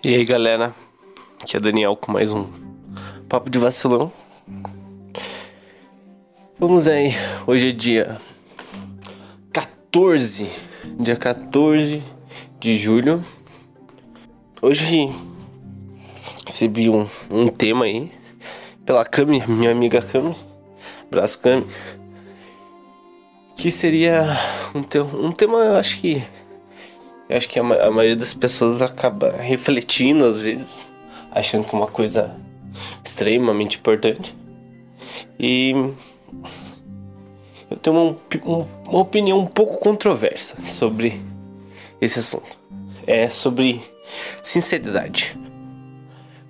E aí galera, aqui é Daniel com mais um Papo de Vacilão. Vamos aí, hoje é dia 14, dia 14 de julho. Hoje recebi um, um tema aí pela Cami, minha amiga Cami, abraço que seria um, te um tema, eu acho que eu acho que a, a maioria das pessoas acaba refletindo às vezes, achando que é uma coisa extremamente importante. E eu tenho uma, uma opinião um pouco controversa sobre esse assunto. É sobre sinceridade.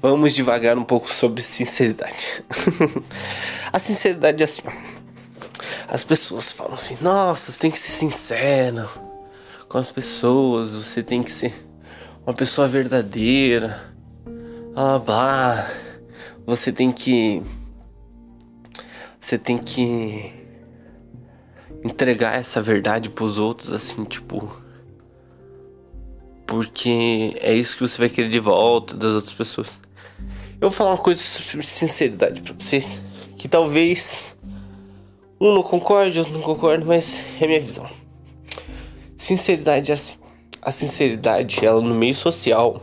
Vamos devagar um pouco sobre sinceridade. a sinceridade é assim. As pessoas falam assim: nossa, você tem que ser sincero com as pessoas, você tem que ser uma pessoa verdadeira, blá blá. Você tem que. Você tem que entregar essa verdade pros outros, assim, tipo. Porque é isso que você vai querer de volta das outras pessoas. Eu vou falar uma coisa sobre sinceridade pra vocês. Que talvez um não concorde, outro não concorde, mas é minha visão. Sinceridade. A sinceridade, ela no meio social,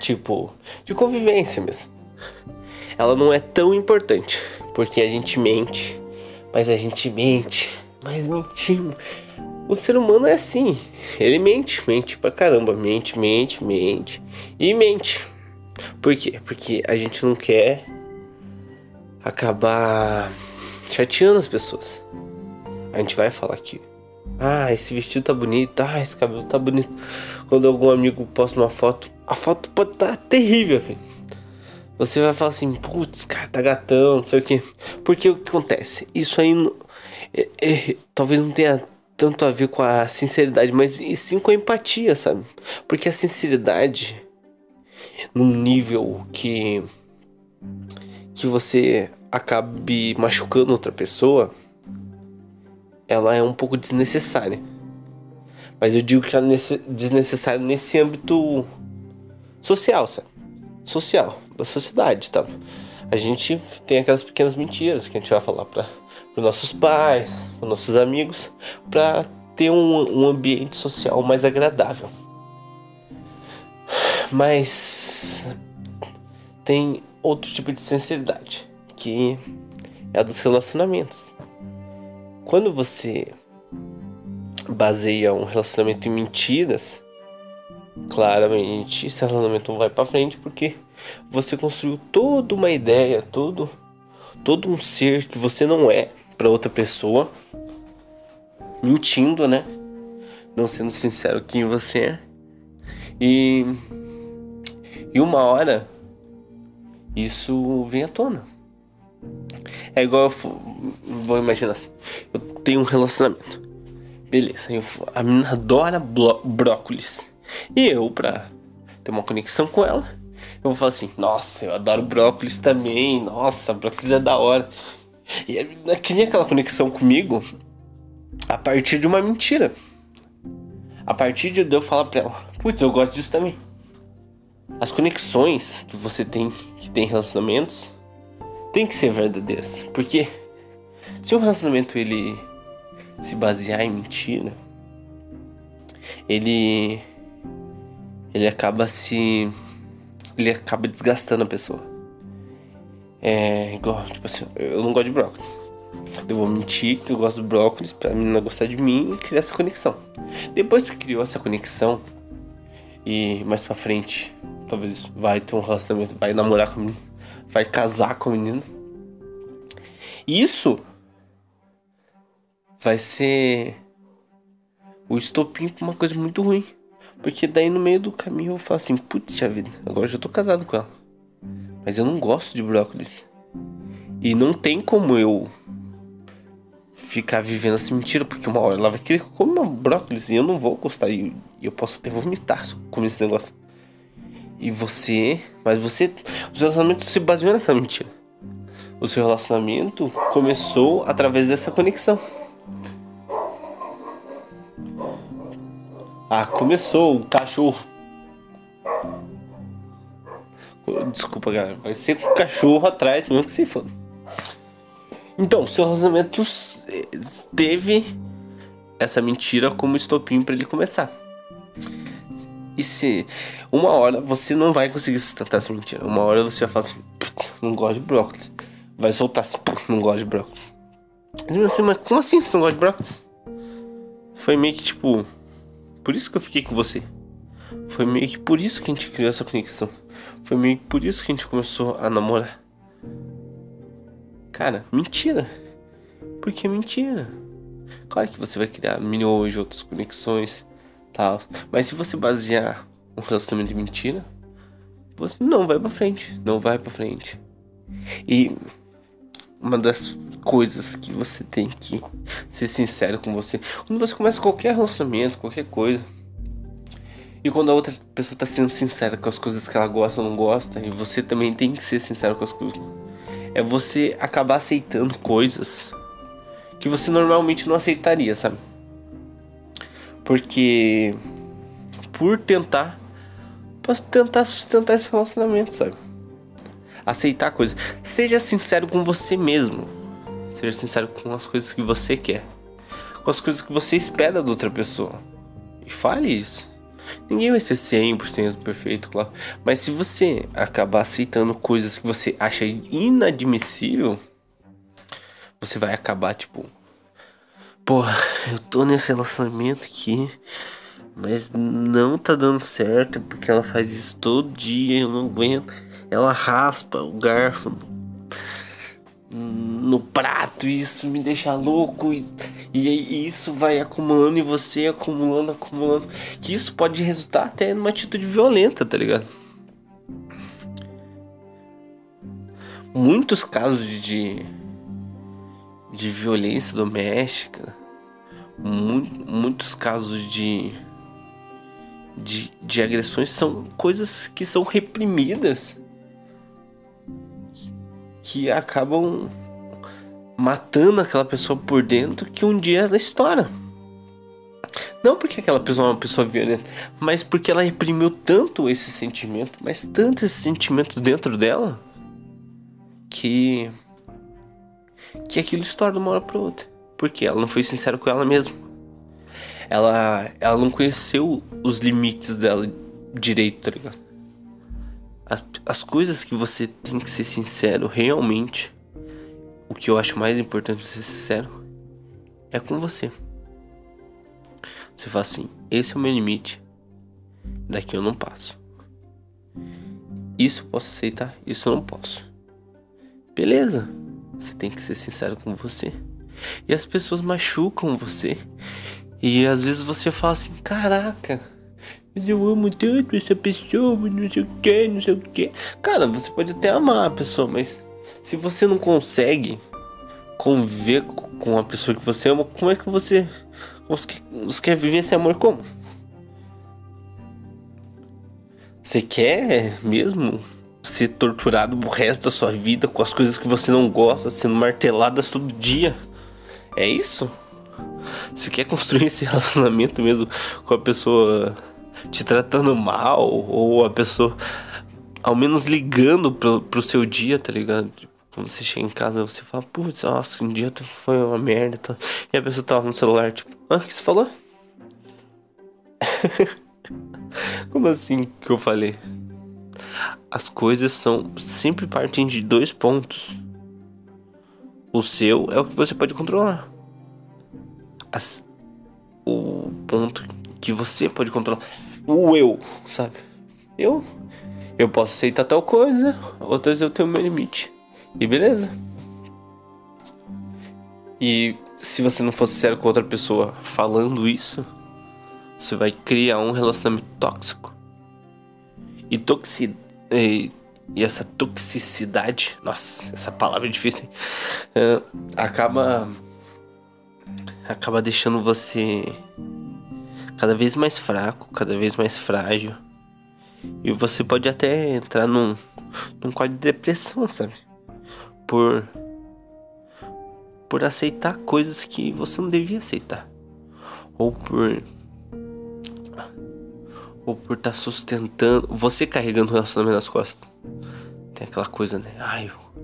tipo, de convivência mesmo. Ela não é tão importante, porque a gente mente, mas a gente mente, mas mentimos. O ser humano é assim, ele mente, mente pra caramba, mente, mente, mente e mente. Por quê? Porque a gente não quer acabar chateando as pessoas. A gente vai falar aqui ah, esse vestido tá bonito. Ah, esse cabelo tá bonito. Quando algum amigo posta uma foto, a foto pode tá terrível, filho. Você vai falar assim, putz, cara, tá gatão, não sei o que. Porque o que acontece? Isso aí é, é, talvez não tenha tanto a ver com a sinceridade, mas sim com a empatia, sabe? Porque a sinceridade, num nível que que você acabe machucando outra pessoa, ela é um pouco desnecessária. Mas eu digo que ela é desnecessária nesse âmbito social, sabe? Social, da sociedade, tá? A gente tem aquelas pequenas mentiras que a gente vai falar para os nossos pais, para nossos amigos, para ter um, um ambiente social mais agradável. Mas tem outro tipo de sinceridade, que é a dos relacionamentos. Quando você baseia um relacionamento em mentiras, claramente esse relacionamento não vai para frente porque você construiu toda uma ideia, todo todo um ser que você não é para outra pessoa, mentindo, né? Não sendo sincero quem você é. E e uma hora isso vem à tona. É igual eu vou imaginar assim. Eu tenho um relacionamento. Beleza, eu, a menina adora brócolis. E eu, pra ter uma conexão com ela, eu vou falar assim: Nossa, eu adoro brócolis também. Nossa, brócolis é da hora. E a menina cria aquela conexão comigo a partir de uma mentira. A partir de eu falar pra ela: Putz, eu gosto disso também. As conexões que você tem, que tem relacionamentos, tem que ser verdadeiras. Porque se um relacionamento ele se basear em mentira, ele ele acaba se ele acaba desgastando a pessoa. É igual, tipo assim, eu não gosto de brócolis. Eu vou mentir que eu gosto de brócolis pra menina gostar de mim e criar essa conexão. Depois que criou essa conexão e mais pra frente, talvez vai ter um relacionamento, vai namorar com a menina, vai casar com a menina. Isso vai ser o estopim pra uma coisa muito ruim. Porque daí no meio do caminho eu falo assim, putz, vida, agora já tô casado com ela. Mas eu não gosto de brócolis. E não tem como eu ficar vivendo essa mentira, porque uma hora ela vai querer comer uma brócolis e eu não vou gostar. E eu posso até vomitar comer esse negócio. E você. Mas você. Os relacionamentos se baseiam nessa mentira. O seu relacionamento começou através dessa conexão. Ah, começou o cachorro. Desculpa, galera. Vai ser com o cachorro atrás, mesmo que se foda. Então, seu relacionamento teve essa mentira como estopim para ele começar. E se uma hora você não vai conseguir sustentar essa mentira, uma hora você vai falar assim, não gosto de brócolis. Vai soltar assim, não gosto de brócolis. Assim, mas como assim você não gosta de brócolis? Foi meio que tipo, por isso que eu fiquei com você. Foi meio que por isso que a gente criou essa conexão. Foi meio que por isso que a gente começou a namorar. Cara, mentira. Porque é mentira. Claro que você vai criar milhões de outras conexões, tal. Mas se você basear um relacionamento de mentira, você não vai para frente, não vai para frente. E uma das coisas que você tem que ser sincero com você, quando você começa qualquer relacionamento, qualquer coisa, e quando a outra pessoa tá sendo sincera com as coisas que ela gosta ou não gosta, e você também tem que ser sincero com as coisas, é você acabar aceitando coisas que você normalmente não aceitaria, sabe? Porque por tentar para tentar sustentar esse relacionamento, sabe? Aceitar coisas. Seja sincero com você mesmo. Seja sincero com as coisas que você quer. Com as coisas que você espera da outra pessoa. E fale isso. Ninguém vai ser 100% perfeito, claro. Mas se você acabar aceitando coisas que você acha inadmissível, você vai acabar tipo. Porra, eu tô nesse relacionamento aqui, mas não tá dando certo porque ela faz isso todo dia, eu não aguento. Ela raspa o garfo no prato, isso me deixa louco e, e isso vai acumulando e você acumulando, acumulando. Que isso pode resultar até numa atitude violenta, tá ligado? Muitos casos de, de violência doméstica, muitos casos de, de, de agressões são coisas que são reprimidas que acabam matando aquela pessoa por dentro que um dia ela estoura. Não porque aquela pessoa é uma pessoa violenta, mas porque ela reprimiu tanto esse sentimento, mas tanto esse sentimento dentro dela, que que aquilo estoura de uma hora para outra, porque ela não foi sincera com ela mesma. Ela ela não conheceu os limites dela direito, tá ligado? As, as coisas que você tem que ser sincero realmente, o que eu acho mais importante ser sincero, é com você. Você fala assim: esse é o meu limite, daqui eu não passo. Isso eu posso aceitar, isso eu não posso. Beleza, você tem que ser sincero com você. E as pessoas machucam você. E às vezes você fala assim: caraca mas eu amo tanto essa pessoa, não sei o que, não sei o que. Cara, você pode até amar a pessoa, mas se você não consegue conviver com a pessoa que você ama, como é que você, você, quer viver esse amor como? Você quer mesmo ser torturado o resto da sua vida com as coisas que você não gosta, sendo marteladas todo dia? É isso? Você quer construir esse relacionamento mesmo com a pessoa te tratando mal, ou a pessoa ao menos ligando pro, pro seu dia, tá ligado? Tipo, quando você chega em casa, você fala, putz, nossa, um dia foi uma merda. Tá? E a pessoa tá lá no celular, tipo, ah, o que você falou? Como assim que eu falei? As coisas são sempre partem de dois pontos. O seu é o que você pode controlar. As, o ponto que você pode controlar o eu, sabe? Eu eu posso aceitar tal coisa, outras eu tenho meu limite. E beleza. E se você não for sincero com outra pessoa falando isso, você vai criar um relacionamento tóxico. E toxi e, e essa toxicidade, nossa, essa palavra é difícil, uh, acaba acaba deixando você cada vez mais fraco, cada vez mais frágil. E você pode até entrar num, num quadro de depressão, sabe? Por por aceitar coisas que você não devia aceitar. Ou por ou por estar tá sustentando, você carregando o relacionamento nas costas. tem aquela coisa, né? Ai, eu,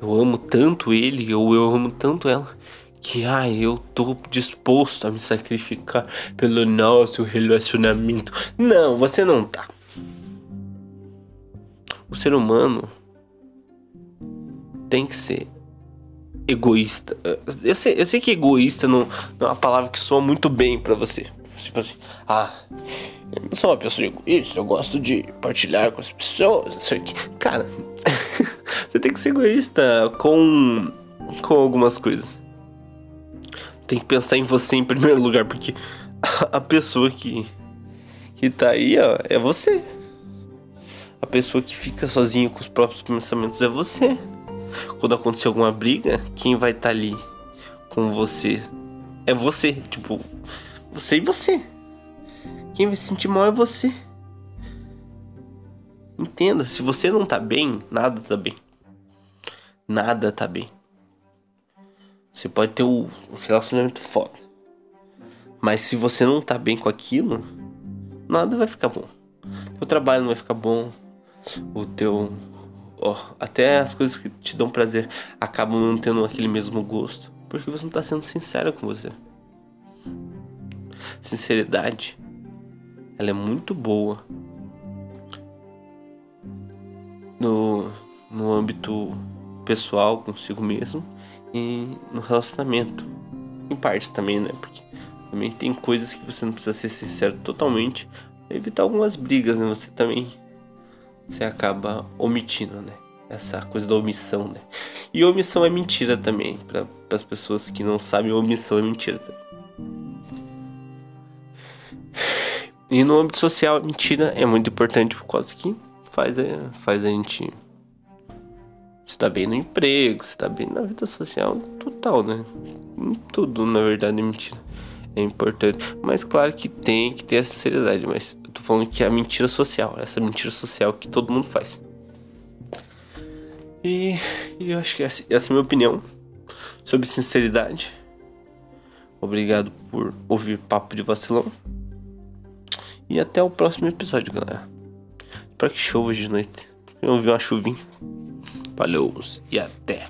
eu amo tanto ele, ou eu amo tanto ela, que ai, eu tô disposto a me sacrificar pelo nosso relacionamento. Não, você não tá. O ser humano tem que ser egoísta. Eu sei, eu sei que egoísta não, não é uma palavra que soa muito bem para você. Tipo assim, ah, eu não sou uma pessoa egoísta, eu gosto de partilhar com as pessoas, não sei o que. Cara, você tem que ser egoísta com, com algumas coisas. Tem que pensar em você em primeiro lugar, porque a pessoa que, que tá aí, ó, é você. A pessoa que fica sozinha com os próprios pensamentos é você. Quando acontecer alguma briga, quem vai estar tá ali com você é você. Tipo, você e você. Quem vai se sentir mal é você. Entenda, se você não tá bem, nada tá bem. Nada tá bem. Você pode ter um relacionamento foda. Mas se você não tá bem com aquilo, nada vai ficar bom. O trabalho não vai ficar bom, o teu. Oh, até as coisas que te dão prazer acabam não tendo aquele mesmo gosto. Porque você não está sendo sincero com você. Sinceridade, ela é muito boa no, no âmbito pessoal consigo mesmo e no relacionamento. Em partes também, né? Porque também tem coisas que você não precisa ser sincero totalmente. Evitar algumas brigas, né? Você também você acaba omitindo, né? Essa coisa da omissão, né? E omissão é mentira também. Para as pessoas que não sabem, omissão é mentira também. E no âmbito social, mentira é muito importante por causa que faz, faz a gente se dar bem no emprego, se dar bem na vida social total, né? Em tudo, na verdade, é mentira. É importante. Mas claro que tem que ter a sinceridade, mas tô falando que é a mentira social, essa mentira social que todo mundo faz. E, e eu acho que essa, essa é a minha opinião sobre sinceridade. Obrigado por ouvir Papo de Vacilão. E até o próximo episódio, galera. Espero que chova hoje de noite. Eu vi uma chuvinha. Valeu e até.